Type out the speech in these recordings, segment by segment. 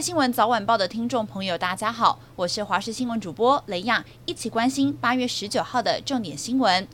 新闻早晚报的听众朋友，大家好，我是华视新闻主播雷亚，一起关心八月十九号的重点新闻。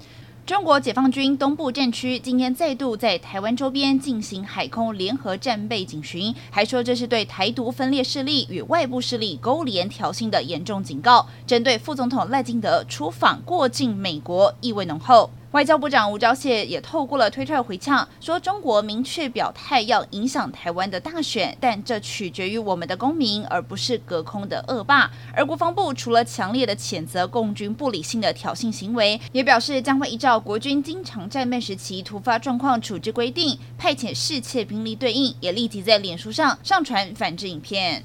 中国解放军东部战区今天再度在台湾周边进行海空联合战备警巡，还说这是对台独分裂势力与外部势力勾连挑衅的严重警告。针对副总统赖清德出访过境美国，意味浓厚。外交部长吴钊燮也透过了推特回呛，说中国明确表态要影响台湾的大选，但这取决于我们的公民，而不是隔空的恶霸。而国防部除了强烈的谴责共军不理性的挑衅行为，也表示将会依照国军经常战备时期突发状况处置规定，派遣适切兵力对应，也立即在脸书上上传反制影片。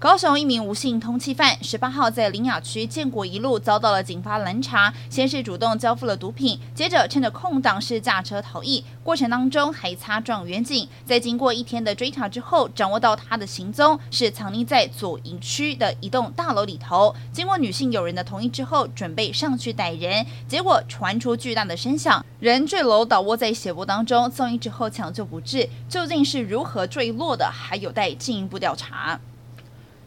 高雄一名吴姓通缉犯，十八号在林雅区建国一路遭到了警方拦查，先是主动交付了毒品，接着趁着空档是驾车逃逸，过程当中还擦撞员警，在经过一天的追查之后，掌握到他的行踪是藏匿在左营区的一栋大楼里头。经过女性友人的同意之后，准备上去逮人，结果传出巨大的声响，人坠楼倒卧在血泊当中，送医之后抢救不治，究竟是如何坠落的，还有待进一步调查。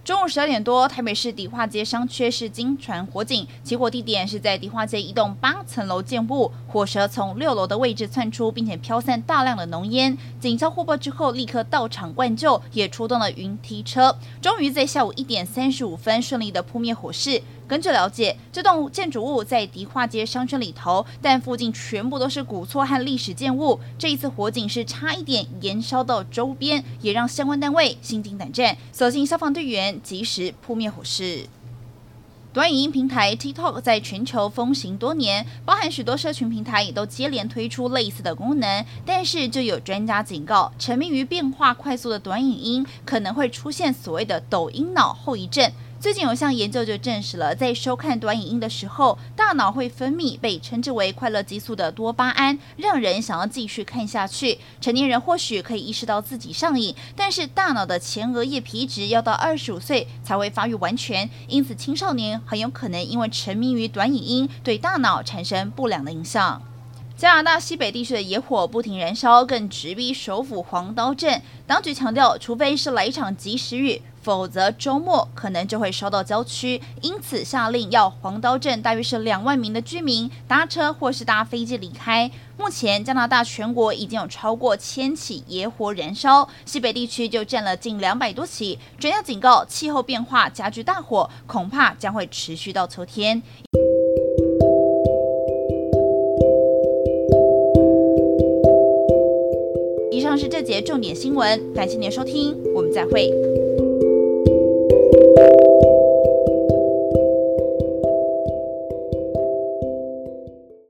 中午十二点多，台北市迪化街商圈是经传火警，起火地点是在迪化街一栋八层楼建物，火舌从六楼的位置窜出，并且飘散大量的浓烟。警消获报之后，立刻到场灌救，也出动了云梯车，终于在下午一点三十五分顺利的扑灭火势。根据了解，这栋建筑物在迪化街商圈里头，但附近全部都是古厝和历史建物。这一次火警是差一点延烧到周边，也让相关单位心惊胆战。所幸消防队员及时扑灭火势。短影音平台 TikTok 在全球风行多年，包含许多社群平台也都接连推出类似的功能。但是，就有专家警告，沉迷于变化快速的短影音，可能会出现所谓的“抖音脑”后遗症。最近有项研究就证实了，在收看短影音的时候，大脑会分泌被称之为快乐激素的多巴胺，让人想要继续看下去。成年人或许可以意识到自己上瘾，但是大脑的前额叶皮质要到二十五岁才会发育完全，因此青少年很有可能因为沉迷于短影音，对大脑产生不良的影响。加拿大西北地区的野火不停燃烧，更直逼首府黄刀镇。当局强调，除非是来一场及时雨。否则周末可能就会烧到郊区，因此下令要黄刀镇大约是两万名的居民搭车或是搭飞机离开。目前加拿大全国已经有超过千起野火燃烧，西北地区就占了近两百多起。专家警告，气候变化加剧大火，恐怕将会持续到秋天。以上是这节重点新闻，感谢您的收听，我们再会。